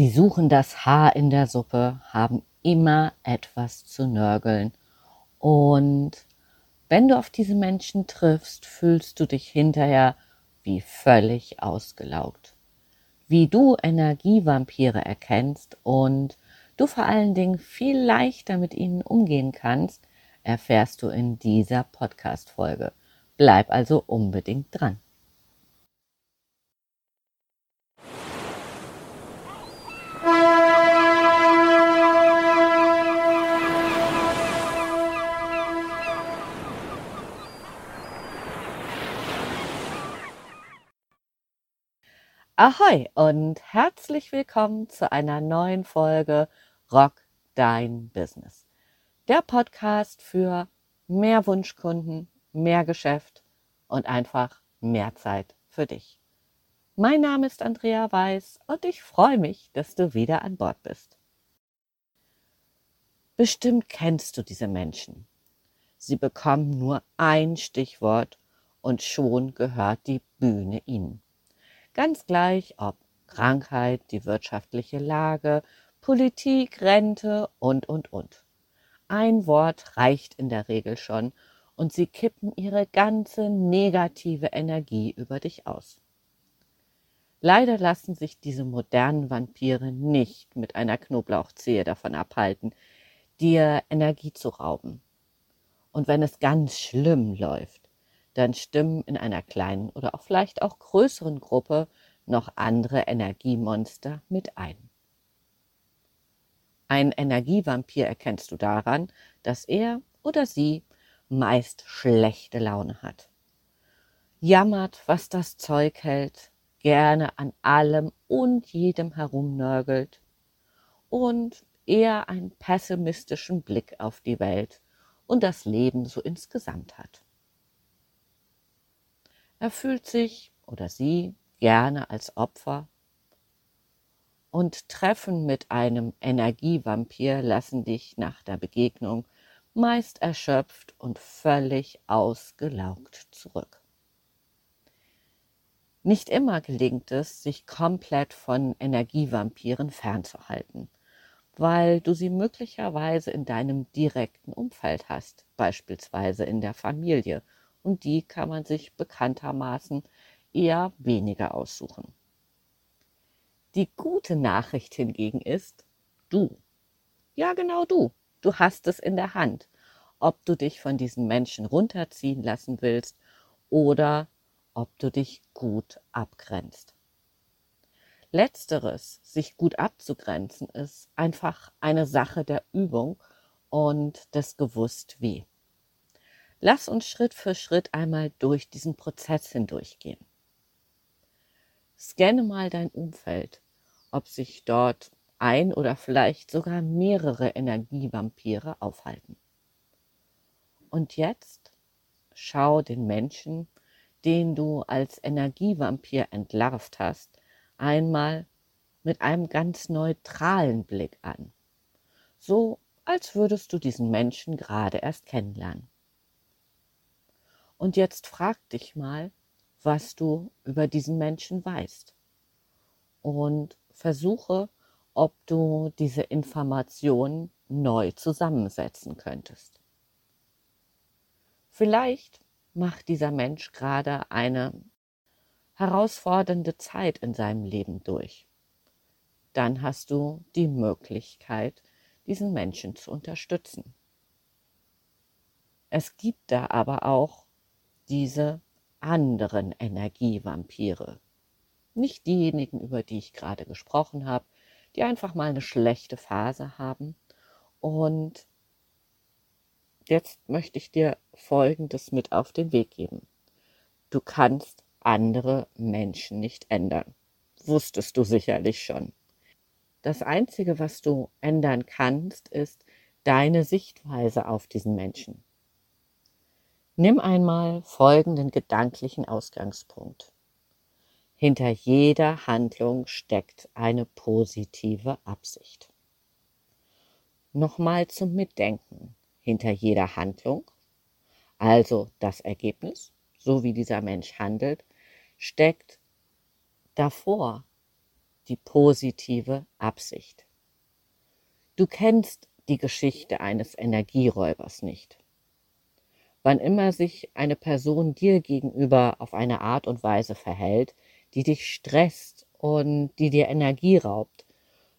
Sie suchen das Haar in der Suppe, haben immer etwas zu nörgeln. Und wenn du auf diese Menschen triffst, fühlst du dich hinterher wie völlig ausgelaugt. Wie du Energievampire erkennst und du vor allen Dingen viel leichter mit ihnen umgehen kannst, erfährst du in dieser Podcast-Folge. Bleib also unbedingt dran. Ahoi und herzlich willkommen zu einer neuen Folge Rock Dein Business. Der Podcast für mehr Wunschkunden, mehr Geschäft und einfach mehr Zeit für dich. Mein Name ist Andrea Weiß und ich freue mich, dass du wieder an Bord bist. Bestimmt kennst du diese Menschen. Sie bekommen nur ein Stichwort und schon gehört die Bühne ihnen. Ganz gleich ob Krankheit, die wirtschaftliche Lage, Politik, Rente und, und, und. Ein Wort reicht in der Regel schon und sie kippen ihre ganze negative Energie über dich aus. Leider lassen sich diese modernen Vampire nicht mit einer Knoblauchzehe davon abhalten, dir Energie zu rauben. Und wenn es ganz schlimm läuft, dann stimmen in einer kleinen oder auch vielleicht auch größeren Gruppe noch andere Energiemonster mit ein. Ein Energievampir erkennst du daran, dass er oder sie meist schlechte Laune hat. Jammert, was das Zeug hält, gerne an allem und jedem herumnörgelt und eher einen pessimistischen Blick auf die Welt und das Leben so insgesamt hat. Er fühlt sich oder sie gerne als Opfer. Und Treffen mit einem Energievampir lassen dich nach der Begegnung meist erschöpft und völlig ausgelaugt zurück. Nicht immer gelingt es, sich komplett von Energievampiren fernzuhalten, weil du sie möglicherweise in deinem direkten Umfeld hast, beispielsweise in der Familie und die kann man sich bekanntermaßen eher weniger aussuchen. Die gute Nachricht hingegen ist, du, ja genau du, du hast es in der Hand, ob du dich von diesen Menschen runterziehen lassen willst oder ob du dich gut abgrenzt. Letzteres, sich gut abzugrenzen, ist einfach eine Sache der Übung und des gewusst wie. Lass uns Schritt für Schritt einmal durch diesen Prozess hindurchgehen. Scanne mal dein Umfeld, ob sich dort ein oder vielleicht sogar mehrere Energievampire aufhalten. Und jetzt schau den Menschen, den du als Energievampir entlarvt hast, einmal mit einem ganz neutralen Blick an. So als würdest du diesen Menschen gerade erst kennenlernen. Und jetzt frag dich mal, was du über diesen Menschen weißt. Und versuche, ob du diese Informationen neu zusammensetzen könntest. Vielleicht macht dieser Mensch gerade eine herausfordernde Zeit in seinem Leben durch. Dann hast du die Möglichkeit, diesen Menschen zu unterstützen. Es gibt da aber auch diese anderen Energievampire. Nicht diejenigen, über die ich gerade gesprochen habe, die einfach mal eine schlechte Phase haben. Und jetzt möchte ich dir Folgendes mit auf den Weg geben. Du kannst andere Menschen nicht ändern. Wusstest du sicherlich schon. Das Einzige, was du ändern kannst, ist deine Sichtweise auf diesen Menschen. Nimm einmal folgenden gedanklichen Ausgangspunkt. Hinter jeder Handlung steckt eine positive Absicht. Nochmal zum Mitdenken. Hinter jeder Handlung, also das Ergebnis, so wie dieser Mensch handelt, steckt davor die positive Absicht. Du kennst die Geschichte eines Energieräubers nicht. Wann immer sich eine Person dir gegenüber auf eine Art und Weise verhält, die dich stresst und die dir Energie raubt,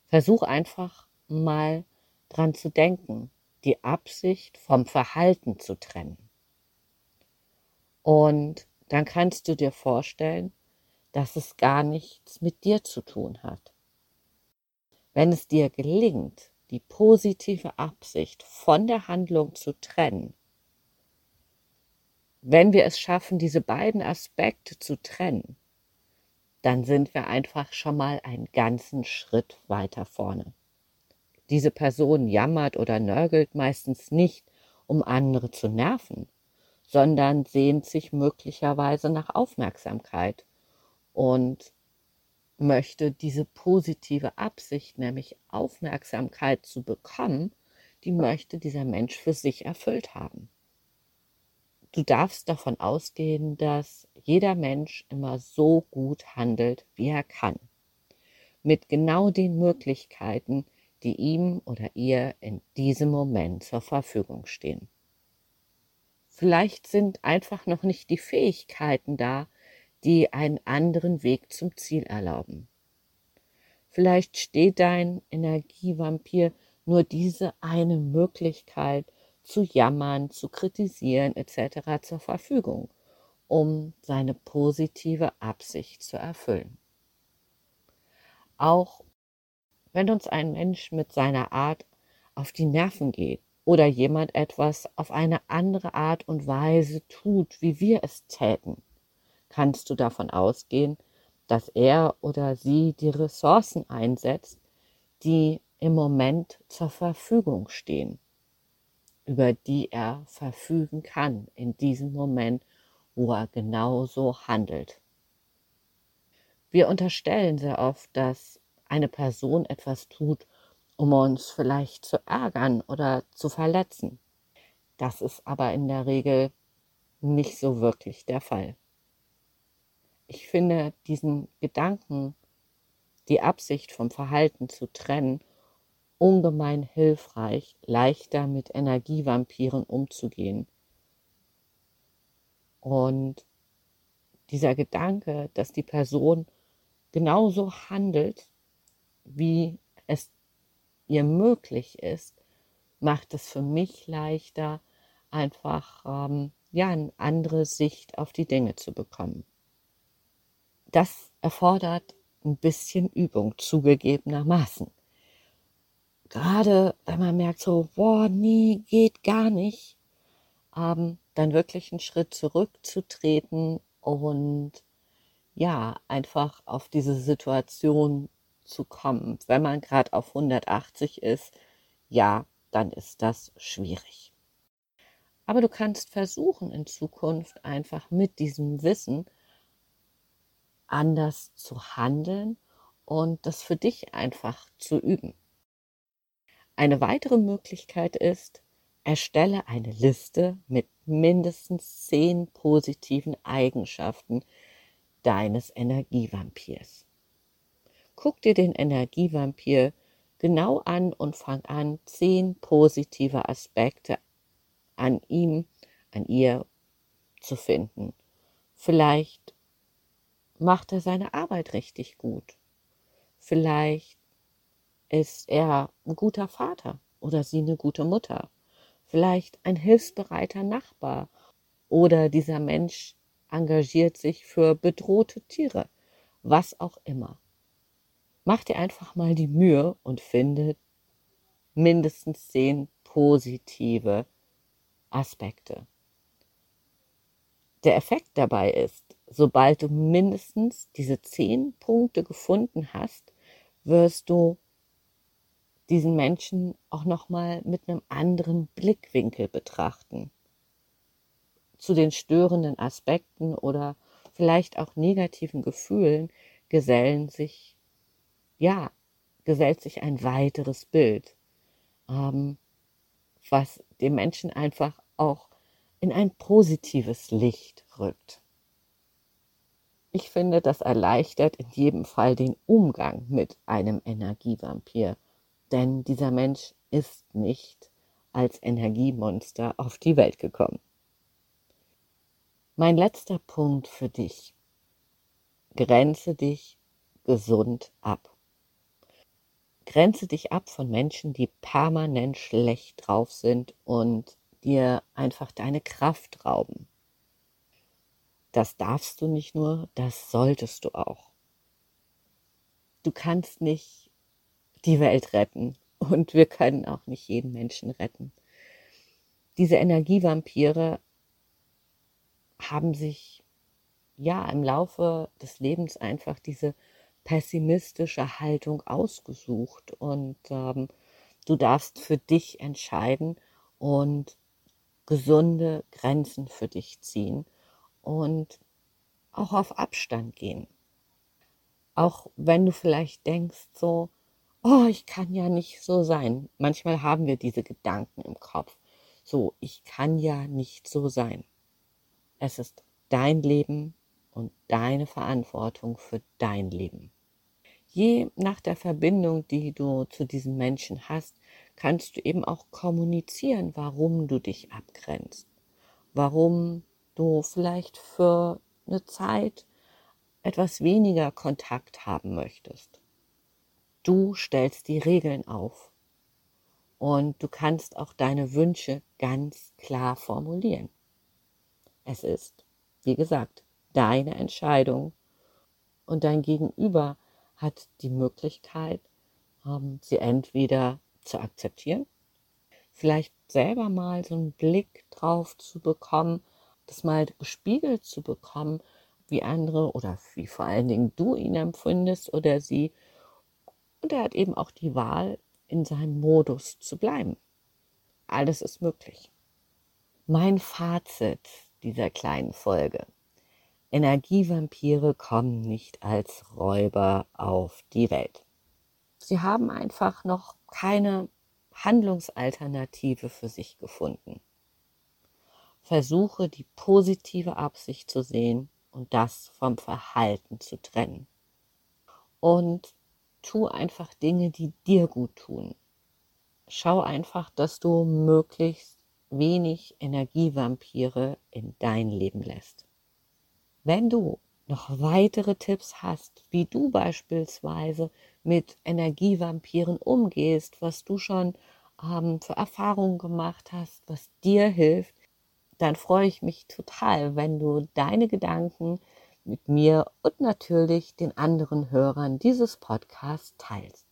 versuch einfach mal dran zu denken, die Absicht vom Verhalten zu trennen. Und dann kannst du dir vorstellen, dass es gar nichts mit dir zu tun hat. Wenn es dir gelingt, die positive Absicht von der Handlung zu trennen, wenn wir es schaffen, diese beiden Aspekte zu trennen, dann sind wir einfach schon mal einen ganzen Schritt weiter vorne. Diese Person jammert oder nörgelt meistens nicht, um andere zu nerven, sondern sehnt sich möglicherweise nach Aufmerksamkeit und möchte diese positive Absicht, nämlich Aufmerksamkeit zu bekommen, die möchte dieser Mensch für sich erfüllt haben. Du darfst davon ausgehen, dass jeder Mensch immer so gut handelt, wie er kann, mit genau den Möglichkeiten, die ihm oder ihr in diesem Moment zur Verfügung stehen. Vielleicht sind einfach noch nicht die Fähigkeiten da, die einen anderen Weg zum Ziel erlauben. Vielleicht steht dein Energievampir nur diese eine Möglichkeit zu jammern, zu kritisieren etc. zur Verfügung, um seine positive Absicht zu erfüllen. Auch wenn uns ein Mensch mit seiner Art auf die Nerven geht oder jemand etwas auf eine andere Art und Weise tut, wie wir es täten, kannst du davon ausgehen, dass er oder sie die Ressourcen einsetzt, die im Moment zur Verfügung stehen, über die er verfügen kann in diesem Moment, wo er genauso handelt. Wir unterstellen sehr oft, dass eine Person etwas tut, um uns vielleicht zu ärgern oder zu verletzen. Das ist aber in der Regel nicht so wirklich der Fall. Ich finde diesen Gedanken, die Absicht vom Verhalten zu trennen, ungemein hilfreich, leichter mit Energievampiren umzugehen. Und dieser Gedanke, dass die Person genauso handelt, wie es ihr möglich ist, macht es für mich leichter, einfach ähm, ja eine andere Sicht auf die Dinge zu bekommen. Das erfordert ein bisschen Übung, zugegebenermaßen. Gerade wenn man merkt, so, boah, nee, geht gar nicht, ähm, dann wirklich einen Schritt zurückzutreten und ja, einfach auf diese Situation zu kommen. Wenn man gerade auf 180 ist, ja, dann ist das schwierig. Aber du kannst versuchen, in Zukunft einfach mit diesem Wissen anders zu handeln und das für dich einfach zu üben. Eine weitere Möglichkeit ist, erstelle eine Liste mit mindestens zehn positiven Eigenschaften deines Energievampirs. Guck dir den Energievampir genau an und fang an, zehn positive Aspekte an ihm, an ihr zu finden. Vielleicht macht er seine Arbeit richtig gut. Vielleicht ist er ein guter Vater oder sie eine gute Mutter. Vielleicht ein hilfsbereiter Nachbar oder dieser Mensch engagiert sich für bedrohte Tiere, was auch immer mach dir einfach mal die Mühe und finde mindestens zehn positive Aspekte. Der Effekt dabei ist, sobald du mindestens diese zehn Punkte gefunden hast, wirst du diesen Menschen auch noch mal mit einem anderen Blickwinkel betrachten. Zu den störenden Aspekten oder vielleicht auch negativen Gefühlen gesellen sich ja, gesellt sich ein weiteres Bild, ähm, was den Menschen einfach auch in ein positives Licht rückt. Ich finde, das erleichtert in jedem Fall den Umgang mit einem Energievampir, denn dieser Mensch ist nicht als Energiemonster auf die Welt gekommen. Mein letzter Punkt für dich. Grenze dich gesund ab. Grenze dich ab von Menschen, die permanent schlecht drauf sind und dir einfach deine Kraft rauben. Das darfst du nicht nur, das solltest du auch. Du kannst nicht die Welt retten und wir können auch nicht jeden Menschen retten. Diese Energievampire haben sich ja im Laufe des Lebens einfach diese pessimistische Haltung ausgesucht und ähm, du darfst für dich entscheiden und gesunde Grenzen für dich ziehen und auch auf Abstand gehen. Auch wenn du vielleicht denkst so, oh, ich kann ja nicht so sein. Manchmal haben wir diese Gedanken im Kopf. So, ich kann ja nicht so sein. Es ist dein Leben und deine Verantwortung für dein Leben. Je nach der Verbindung, die du zu diesen Menschen hast, kannst du eben auch kommunizieren, warum du dich abgrenzt, warum du vielleicht für eine Zeit etwas weniger Kontakt haben möchtest. Du stellst die Regeln auf und du kannst auch deine Wünsche ganz klar formulieren. Es ist, wie gesagt, deine Entscheidung und dein Gegenüber hat die Möglichkeit, ähm, sie entweder zu akzeptieren, vielleicht selber mal so einen Blick drauf zu bekommen, das mal gespiegelt zu bekommen, wie andere oder wie vor allen Dingen du ihn empfindest oder sie. Und er hat eben auch die Wahl, in seinem Modus zu bleiben. Alles ist möglich. Mein Fazit dieser kleinen Folge. Energievampire kommen nicht als Räuber auf die Welt. Sie haben einfach noch keine Handlungsalternative für sich gefunden. Versuche die positive Absicht zu sehen und das vom Verhalten zu trennen. Und tu einfach Dinge, die dir gut tun. Schau einfach, dass du möglichst wenig Energievampire in dein Leben lässt. Wenn du noch weitere Tipps hast, wie du beispielsweise mit Energievampiren umgehst, was du schon ähm, für Erfahrungen gemacht hast, was dir hilft, dann freue ich mich total, wenn du deine Gedanken mit mir und natürlich den anderen Hörern dieses Podcasts teilst.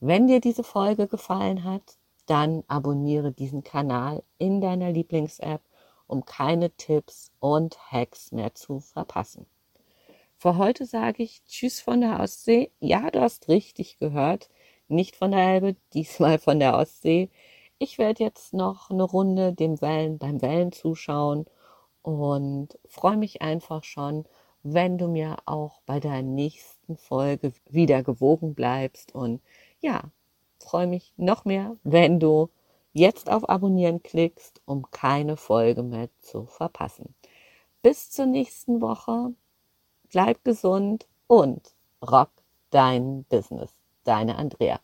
Wenn dir diese Folge gefallen hat, dann abonniere diesen Kanal in deiner Lieblings-App, um keine Tipps und Hacks mehr zu verpassen. Für heute sage ich Tschüss von der Ostsee. Ja, du hast richtig gehört. Nicht von der Elbe, diesmal von der Ostsee. Ich werde jetzt noch eine Runde dem Wellen beim Wellen zuschauen und freue mich einfach schon, wenn du mir auch bei der nächsten Folge wieder gewogen bleibst. Und ja, freue mich noch mehr, wenn du jetzt auf Abonnieren klickst, um keine Folge mehr zu verpassen. Bis zur nächsten Woche. Bleib gesund und rock dein Business. Deine Andrea.